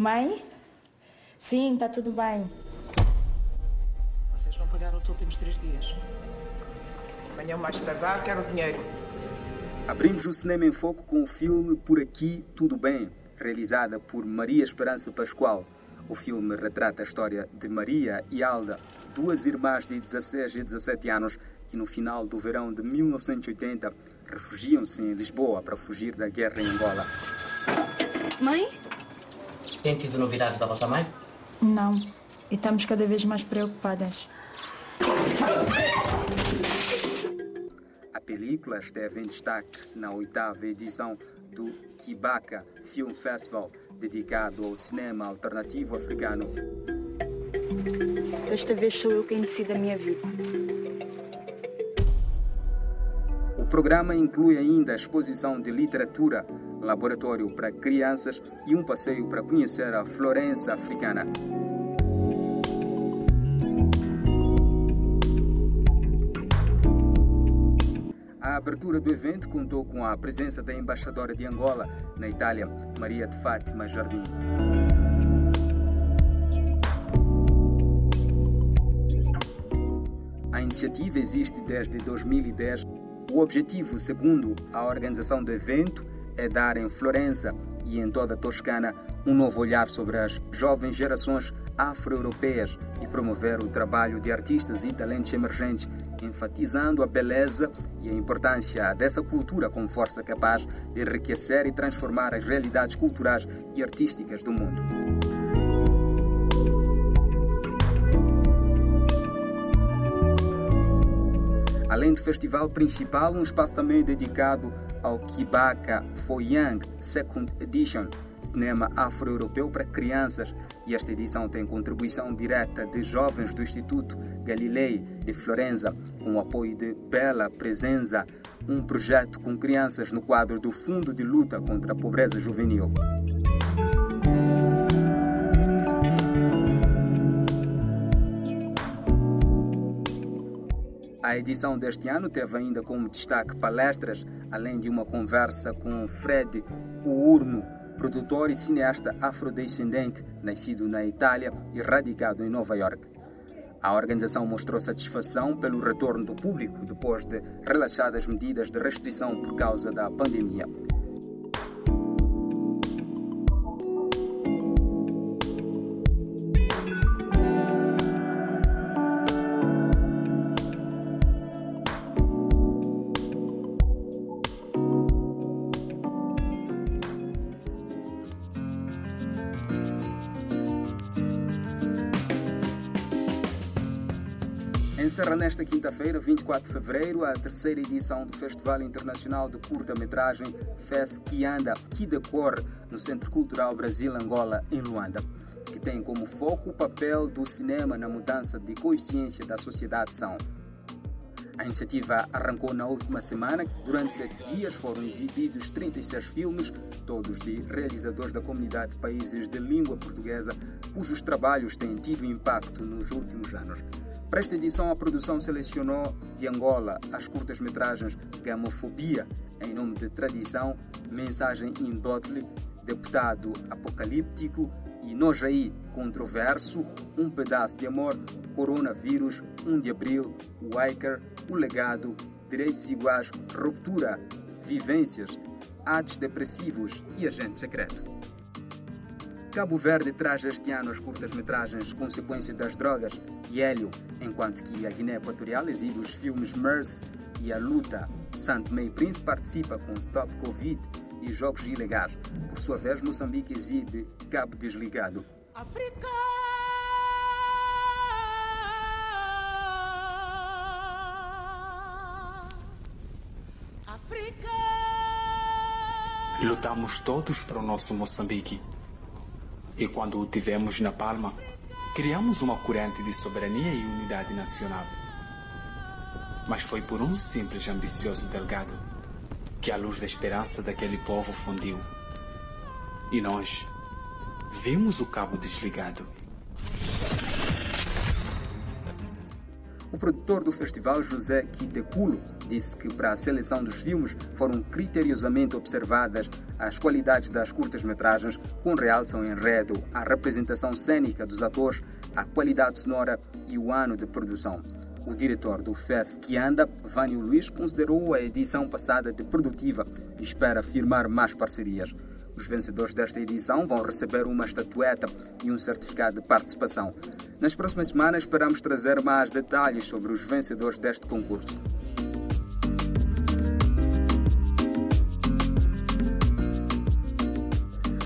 Mãe? Sim, está tudo bem. Vocês não pagaram os últimos três dias. Amanhã mais tardar, quero dinheiro. Abrimos o Cinema em Foco com o filme Por Aqui Tudo Bem, realizada por Maria Esperança Pascoal. O filme retrata a história de Maria e Alda, duas irmãs de 16 e 17 anos que no final do verão de 1980 refugiam-se em Lisboa para fugir da guerra em Angola. Mãe? Tem tido novidades da vossa mãe? Não. E estamos cada vez mais preocupadas. A película esteve em destaque na oitava edição do Kibaka Film Festival, dedicado ao cinema alternativo africano. Desta vez sou eu quem decide a minha vida. O programa inclui ainda a exposição de literatura, laboratório para crianças e um passeio para conhecer a Florença africana. A abertura do evento contou com a presença da embaixadora de Angola na Itália, Maria de Fátima Jardim. A iniciativa existe desde 2010. O objetivo, segundo a organização do evento, é dar em Florença e em toda a Toscana um novo olhar sobre as jovens gerações afro-europeias e promover o trabalho de artistas e talentos emergentes, enfatizando a beleza e a importância dessa cultura como força capaz de enriquecer e transformar as realidades culturais e artísticas do mundo. Além do festival principal, um espaço também dedicado ao Kibaka For Young Second Edition, cinema afro-europeu para crianças. E esta edição tem contribuição direta de jovens do Instituto Galilei de Florença, com o apoio de Bela Presença, um projeto com crianças no quadro do Fundo de Luta contra a Pobreza Juvenil. A edição deste ano teve ainda como destaque palestras, além de uma conversa com Fred Uurno, produtor e cineasta afrodescendente, nascido na Itália e radicado em Nova York. A organização mostrou satisfação pelo retorno do público depois de relaxadas medidas de restrição por causa da pandemia. Encerra nesta quinta-feira, 24 de fevereiro, a terceira edição do Festival Internacional de Curta-Metragem FES Kianda, que decorre no Centro Cultural Brasil-Angola, em Luanda, que tem como foco o papel do cinema na mudança de consciência da sociedade são. A iniciativa arrancou na última semana. Durante sete dias foram exibidos 36 filmes, todos de realizadores da comunidade de países de língua portuguesa, cujos trabalhos têm tido impacto nos últimos anos. Para esta edição, a produção selecionou de Angola as curtas-metragens Gamofobia, em nome de Tradição, Mensagem in Dotli, Deputado Apocalíptico e Nojaí Controverso, Um Pedaço de Amor, Coronavírus, 1 de Abril, Wiker, O Legado, Direitos Iguais, Ruptura, Vivências, Atos Depressivos e Agente Secreto. Cabo Verde traz este ano as curtas-metragens Consequência das Drogas e Hélio, enquanto que a Guiné Equatorial exibe os filmes MERS e A Luta. Santo Meio Príncipe participa com Stop Covid e Jogos Ilegais. Por sua vez, Moçambique exibe Cabo Desligado. África! África! Lutamos todos para o nosso Moçambique. E quando o tivemos na palma, criamos uma corrente de soberania e unidade nacional. Mas foi por um simples ambicioso delgado que a luz da esperança daquele povo fundiu. E nós vimos o cabo desligado. O produtor do festival, José Quiteculo, disse que para a seleção dos filmes foram criteriosamente observadas as qualidades das curtas-metragens, com realce ao enredo, a representação cênica dos atores, a qualidade sonora e o ano de produção. O diretor do FES que anda, Vânio Luiz, considerou a edição passada de produtiva e espera firmar mais parcerias. Os vencedores desta edição vão receber uma estatueta e um certificado de participação. Nas próximas semanas esperamos trazer mais detalhes sobre os vencedores deste concurso.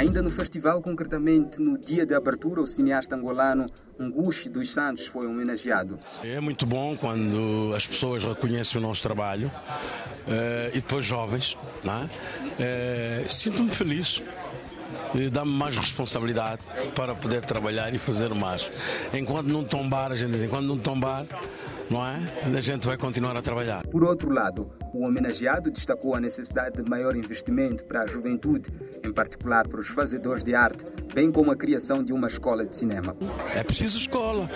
Ainda no festival, concretamente no dia de abertura, o cineasta angolano Ngushi dos Santos foi homenageado. É muito bom quando as pessoas reconhecem o nosso trabalho eh, e depois jovens. É? Sinto-me feliz dá-me mais responsabilidade para poder trabalhar e fazer mais. Enquanto não tombar, a gente diz, enquanto não tombar, não é? A gente vai continuar a trabalhar. Por outro lado, o homenageado destacou a necessidade de maior investimento para a juventude, em particular para os fazedores de arte, bem como a criação de uma escola de cinema. É preciso escola.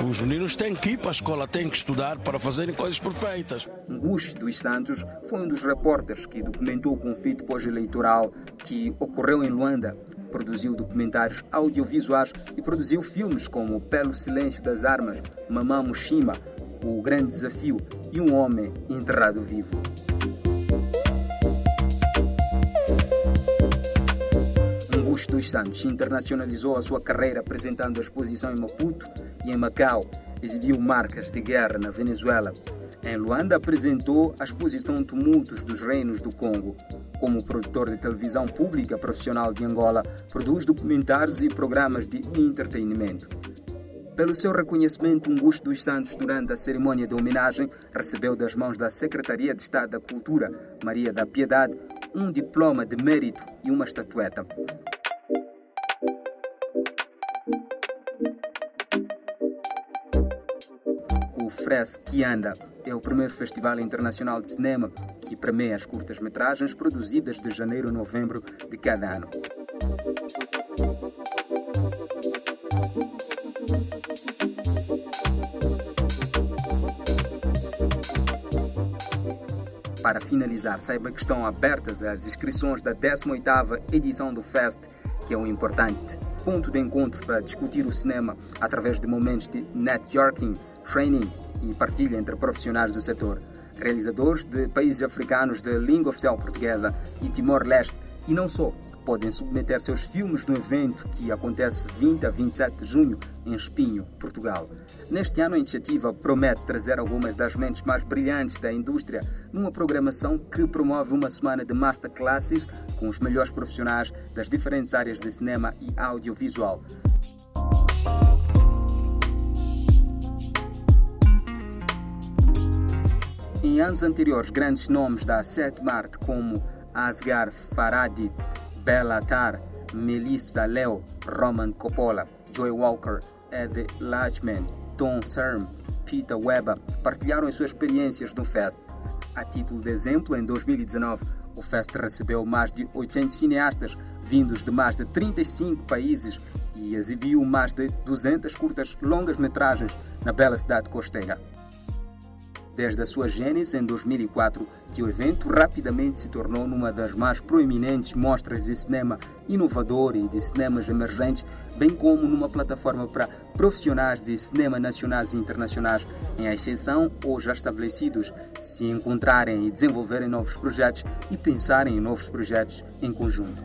Os meninos têm que ir para a escola, têm que estudar para fazerem coisas perfeitas. Ngush dos Santos foi um dos repórteres que documentou o conflito pós-eleitoral que ocorreu em Luanda produziu documentários audiovisuais e produziu filmes como Pelo Silêncio das Armas, Mamá Mushima, O Grande Desafio e Um Homem Enterrado Vivo. Augusto dos Santos internacionalizou a sua carreira apresentando a exposição em Maputo e em Macau. Exibiu marcas de guerra na Venezuela. Em Luanda apresentou a exposição Tumultos dos Reinos do Congo. Como produtor de televisão pública profissional de Angola, produz documentários e programas de entretenimento. Pelo seu reconhecimento, Augusto dos Santos, durante a cerimônia de homenagem, recebeu das mãos da Secretaria de Estado da Cultura, Maria da Piedade, um diploma de mérito e uma estatueta. Fres que anda é o primeiro festival internacional de cinema que premia as curtas-metragens produzidas de janeiro a novembro de cada ano. Para finalizar, saiba que estão abertas as inscrições da 18ª edição do Fest, que é um importante ponto de encontro para discutir o cinema através de momentos de networking, training e partilha entre profissionais do setor, realizadores de países africanos de língua oficial portuguesa e Timor-Leste, e não só, podem submeter seus filmes no evento que acontece 20 a 27 de junho em Espinho, Portugal. Neste ano, a iniciativa promete trazer algumas das mentes mais brilhantes da indústria numa programação que promove uma semana de masterclasses com os melhores profissionais das diferentes áreas de cinema e audiovisual. Anos anteriores, grandes nomes da Sete Marte como Asghar Farhadi, Bela Atar, Melissa Leo, Roman Coppola, Joy Walker, Ed Lachman, Tom Serm, Peter Weber partilharam as suas experiências no Fest. A título de exemplo, em 2019, o Fest recebeu mais de 800 cineastas vindos de mais de 35 países e exibiu mais de 200 curtas longas metragens na bela cidade costeira desde a sua gênese em 2004, que o evento rapidamente se tornou numa das mais proeminentes mostras de cinema inovador e de cinemas emergentes, bem como numa plataforma para profissionais de cinema nacionais e internacionais, em ascensão ou já estabelecidos, se encontrarem e desenvolverem novos projetos e pensarem em novos projetos em conjunto.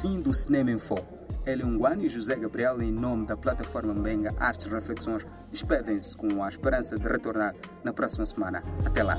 Fim do Cinema em Foco. Eliunguani e José Gabriel, em nome da plataforma Mbenga Artes e Reflexões, despedem-se com a esperança de retornar na próxima semana. Até lá!